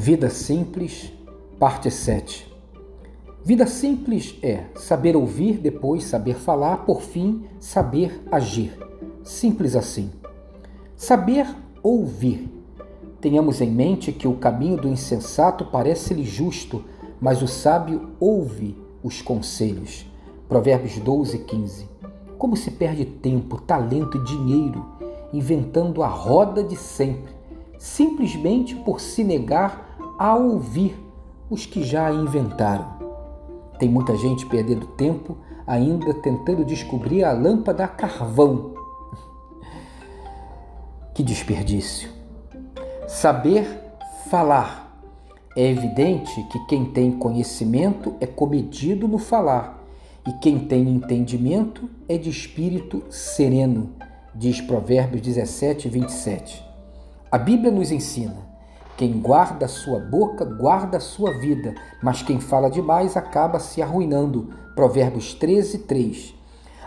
Vida Simples, parte 7. Vida simples é saber ouvir, depois saber falar, por fim, saber agir. Simples assim. Saber ouvir. Tenhamos em mente que o caminho do insensato parece-lhe justo, mas o sábio ouve os conselhos. Provérbios 12, 15. Como se perde tempo, talento e dinheiro inventando a roda de sempre simplesmente por se negar a ouvir os que já a inventaram. Tem muita gente perdendo tempo ainda tentando descobrir a lâmpada a carvão. Que desperdício! Saber falar. É evidente que quem tem conhecimento é comedido no falar, e quem tem entendimento é de espírito sereno, diz Provérbios 17, 27. A Bíblia nos ensina: quem guarda a sua boca, guarda a sua vida, mas quem fala demais acaba se arruinando. Provérbios 13, 3.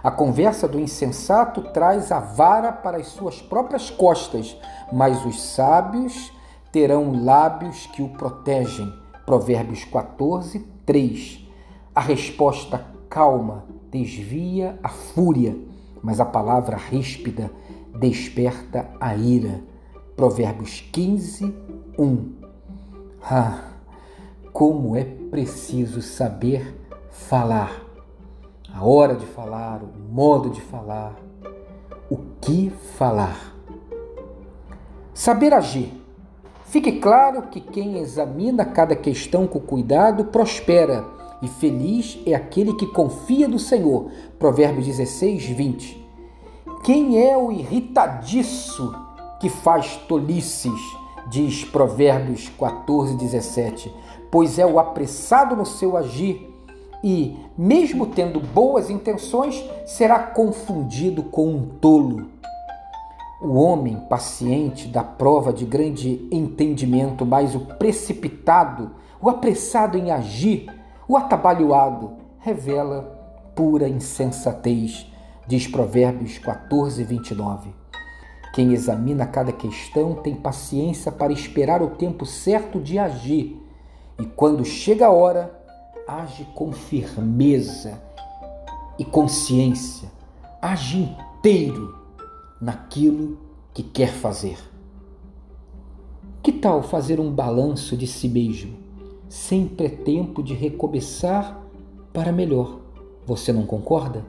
A conversa do insensato traz a vara para as suas próprias costas, mas os sábios terão lábios que o protegem. Provérbios 14, 3. A resposta calma desvia a fúria, mas a palavra ríspida desperta a ira. Provérbios 15, 1. Ah, como é preciso saber falar, a hora de falar, o modo de falar, o que falar. Saber agir. Fique claro que quem examina cada questão com cuidado prospera, e feliz é aquele que confia no Senhor. Provérbios 16, 20. Quem é o irritadiço que faz tolices, diz Provérbios 14, 17, pois é o apressado no seu agir e, mesmo tendo boas intenções, será confundido com um tolo. O homem paciente dá prova de grande entendimento, mas o precipitado, o apressado em agir, o atabalhoado, revela pura insensatez, diz Provérbios 14, 29. Quem examina cada questão tem paciência para esperar o tempo certo de agir e, quando chega a hora, age com firmeza e consciência, age inteiro naquilo que quer fazer. Que tal fazer um balanço de si mesmo? Sempre é tempo de recomeçar para melhor. Você não concorda?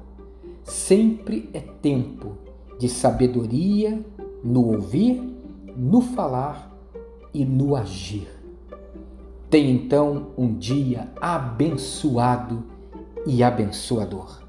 Sempre é tempo de sabedoria no ouvir, no falar e no agir. Tenha então um dia abençoado e abençoador.